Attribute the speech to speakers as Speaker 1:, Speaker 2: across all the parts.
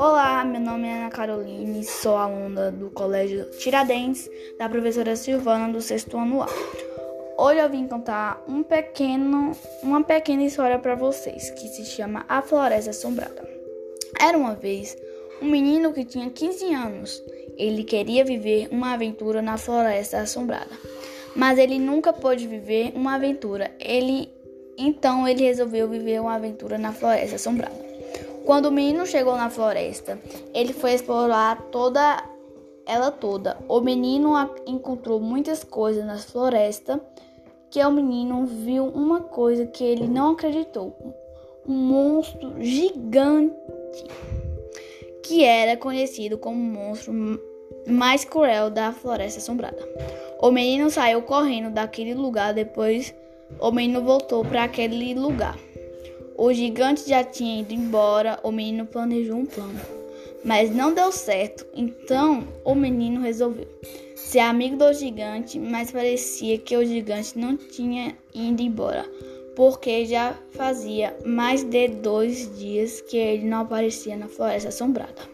Speaker 1: Olá, meu nome é Ana Caroline, sou aluna do Colégio Tiradentes, da professora Silvana do sexto ano A. Hoje eu vim contar um pequeno, uma pequena história para vocês, que se chama A Floresta Assombrada. Era uma vez um menino que tinha 15 anos. Ele queria viver uma aventura na Floresta Assombrada, mas ele nunca pôde viver uma aventura. Ele então ele resolveu viver uma aventura na Floresta Assombrada. Quando o menino chegou na floresta, ele foi explorar toda ela toda. O menino encontrou muitas coisas na floresta que o menino viu uma coisa que ele não acreditou. Um monstro gigante que era conhecido como o monstro mais cruel da floresta assombrada. O menino saiu correndo daquele lugar depois o menino voltou para aquele lugar. O gigante já tinha ido embora, o menino planejou um plano, mas não deu certo. Então o menino resolveu ser amigo do gigante, mas parecia que o gigante não tinha ido embora, porque já fazia mais de dois dias que ele não aparecia na floresta assombrada.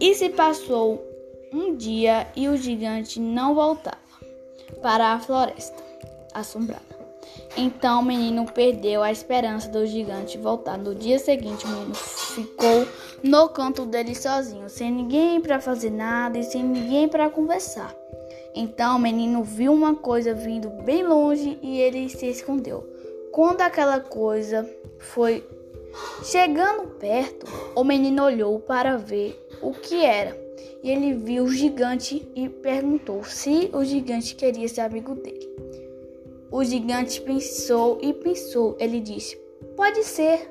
Speaker 1: E se passou um dia e o gigante não voltava para a floresta assombrada. Então o menino perdeu a esperança do gigante voltar. No dia seguinte, o menino ficou no canto dele sozinho, sem ninguém para fazer nada e sem ninguém para conversar. Então o menino viu uma coisa vindo bem longe e ele se escondeu. Quando aquela coisa foi chegando perto, o menino olhou para ver o que era. E ele viu o gigante e perguntou se o gigante queria ser amigo dele. O gigante pensou e pensou. Ele disse: Pode ser.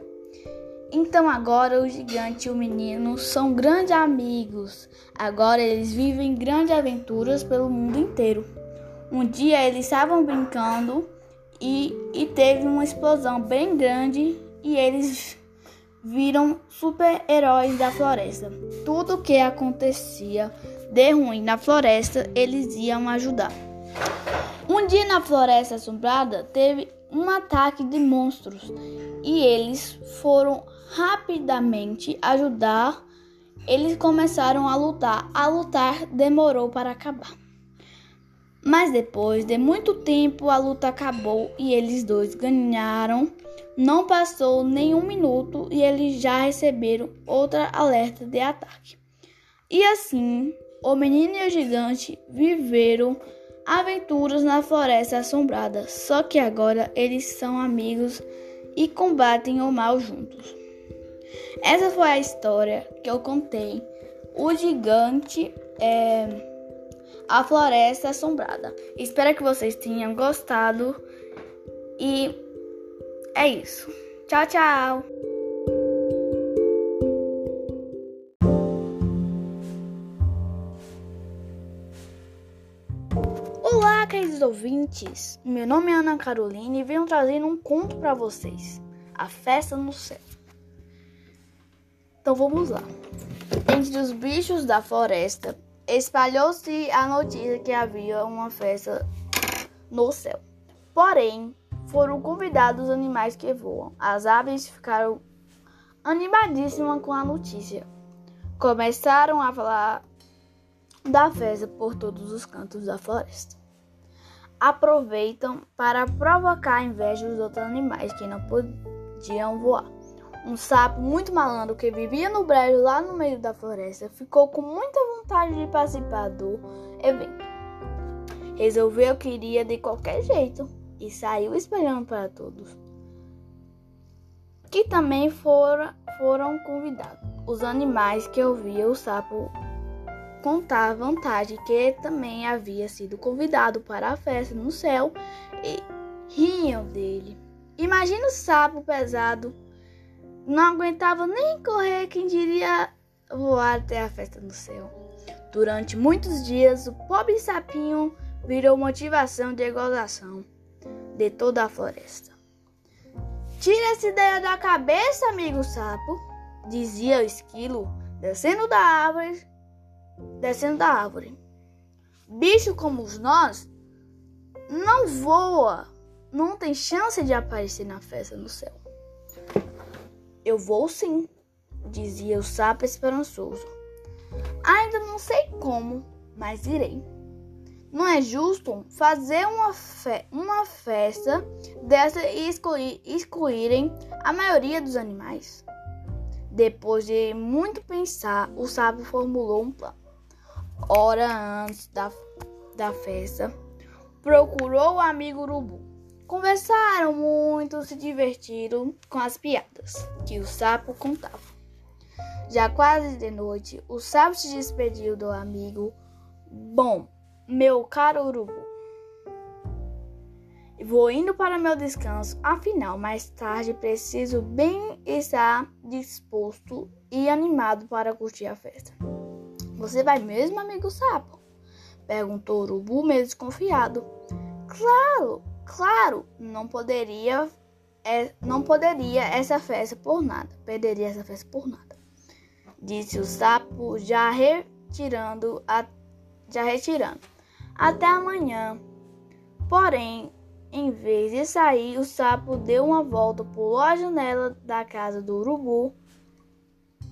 Speaker 1: Então agora o gigante e o menino são grandes amigos. Agora eles vivem grandes aventuras pelo mundo inteiro. Um dia eles estavam brincando e, e teve uma explosão bem grande e eles viram super-heróis da floresta. Tudo que acontecia de ruim na floresta, eles iam ajudar. Um dia na floresta assombrada teve um ataque de monstros e eles foram rapidamente ajudar. Eles começaram a lutar. A lutar demorou para acabar. Mas depois de muito tempo a luta acabou e eles dois ganharam. Não passou nenhum minuto e eles já receberam outra alerta de ataque. E assim, o menino e o gigante viveram aventuras na floresta assombrada, só que agora eles são amigos e combatem o mal juntos. Essa foi a história que eu contei. O gigante é a floresta assombrada. Espero que vocês tenham gostado e é isso. Tchau, tchau. Queridos ouvintes! Meu nome é Ana Carolina e venho trazendo um conto para vocês: A Festa no Céu. Então vamos lá. Entre os bichos da floresta, espalhou-se a notícia que havia uma festa no céu. Porém, foram convidados os animais que voam. As aves ficaram animadíssimas com a notícia. Começaram a falar da festa por todos os cantos da floresta. Aproveitam para provocar a inveja dos outros animais que não podiam voar. Um sapo muito malandro que vivia no brejo lá no meio da floresta ficou com muita vontade de participar do evento. Resolveu que iria de qualquer jeito e saiu espalhando para todos que também foram, foram convidados. Os animais que ouviam o sapo contar a vantagem que também havia sido convidado para a festa no céu e riam dele. Imagina o sapo pesado, não aguentava nem correr, quem diria voar até a festa no céu. Durante muitos dias, o pobre sapinho virou motivação de gozação de toda a floresta. Tira essa ideia da cabeça, amigo sapo, dizia o esquilo, descendo da árvore descendo da árvore. Bicho como nós não voa, não tem chance de aparecer na festa no céu. Eu vou sim, dizia o sapo esperançoso. Ainda não sei como, mas irei. Não é justo fazer uma, fe uma festa dessa e excluir, excluírem a maioria dos animais. Depois de muito pensar, o sábio formulou um plano. Hora antes da, da festa, procurou o amigo urubu. Conversaram muito, se divertiram com as piadas que o sapo contava. Já quase de noite, o sapo se despediu do amigo. Bom, meu caro urubu, vou indo para meu descanso, afinal, mais tarde preciso bem estar disposto e animado para curtir a festa. Você vai mesmo, amigo sapo? Perguntou o urubu, meio desconfiado. Claro, claro, não poderia, é, não poderia essa festa por nada, perderia essa festa por nada. Disse o sapo, já retirando, a, já retirando. Até amanhã. Porém, em vez de sair, o sapo deu uma volta, pulou a janela da casa do urubu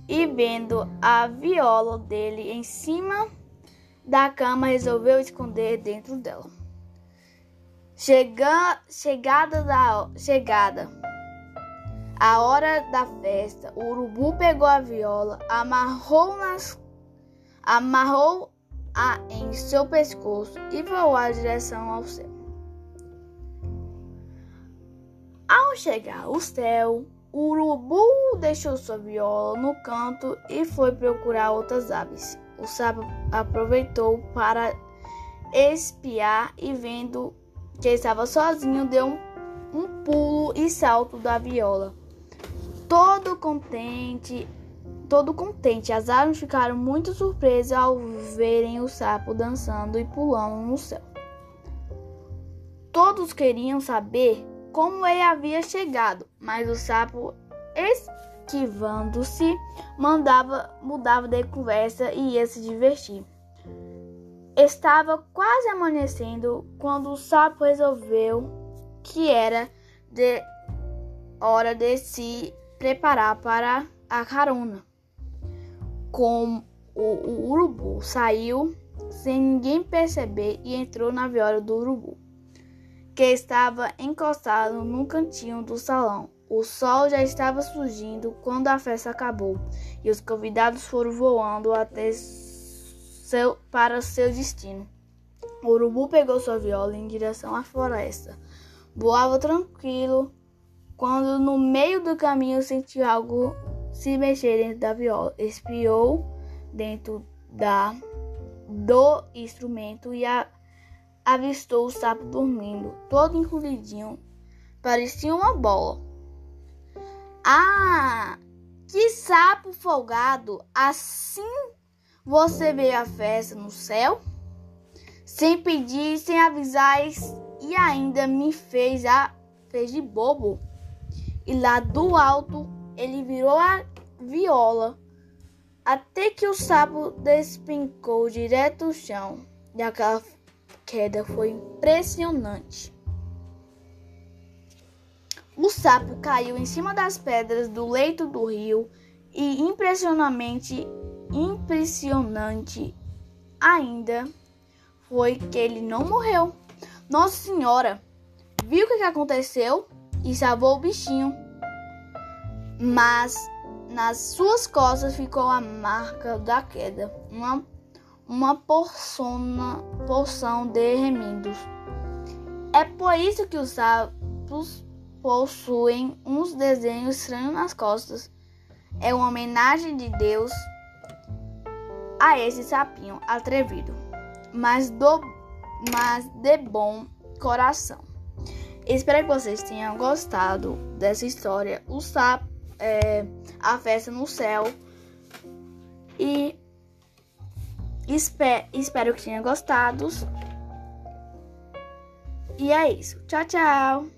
Speaker 1: e, vendo a viola dele em cima da cama, resolveu esconder dentro dela. Chega, chegada da chegada. A hora da festa, o urubu pegou a viola, amarrou nas amarrou a em seu pescoço e voou em direção ao céu. Ao chegar ao céu, o urubu deixou sua viola no canto e foi procurar outras aves. O sábio aproveitou para espiar e vendo que estava sozinho, deu um, um pulo e salto da viola. Todo contente, todo contente, as aves ficaram muito surpresas ao verem o sapo dançando e pulando no céu. Todos queriam saber como ele havia chegado, mas o sapo, esquivando-se, mandava mudava de conversa e ia se divertir. Estava quase amanhecendo quando o sapo resolveu que era de hora de se preparar para a carona. Com o, o urubu saiu sem ninguém perceber e entrou na viola do urubu, que estava encostado num cantinho do salão. O sol já estava surgindo quando a festa acabou e os convidados foram voando até seu, para seu destino. O urubu pegou sua viola em direção à floresta. Voava tranquilo quando no meio do caminho sentiu algo se mexer dentro da viola. Espiou dentro da do instrumento e a, avistou o sapo dormindo, todo encolhidinho. Parecia uma bola. Ah, que sapo folgado! Assim você veio à festa no céu, sem pedir, sem avisar e ainda me fez a fez de bobo. E lá do alto ele virou a viola até que o sapo despencou direto ao chão. E aquela queda foi impressionante. O sapo caiu em cima das pedras do leito do rio e impressionantemente impressionante ainda foi que ele não morreu. Nossa Senhora viu o que aconteceu e salvou o bichinho. Mas nas suas costas ficou a marca da queda, uma, uma porçona, porção de remendos. É por isso que os sapos possuem uns desenhos estranhos nas costas. É uma homenagem de Deus a esse sapinho atrevido, mas, do, mas de bom coração. Espero que vocês tenham gostado dessa história. O sapo, é, a festa no céu. E espero, espero que tenham gostado. E é isso. Tchau, tchau.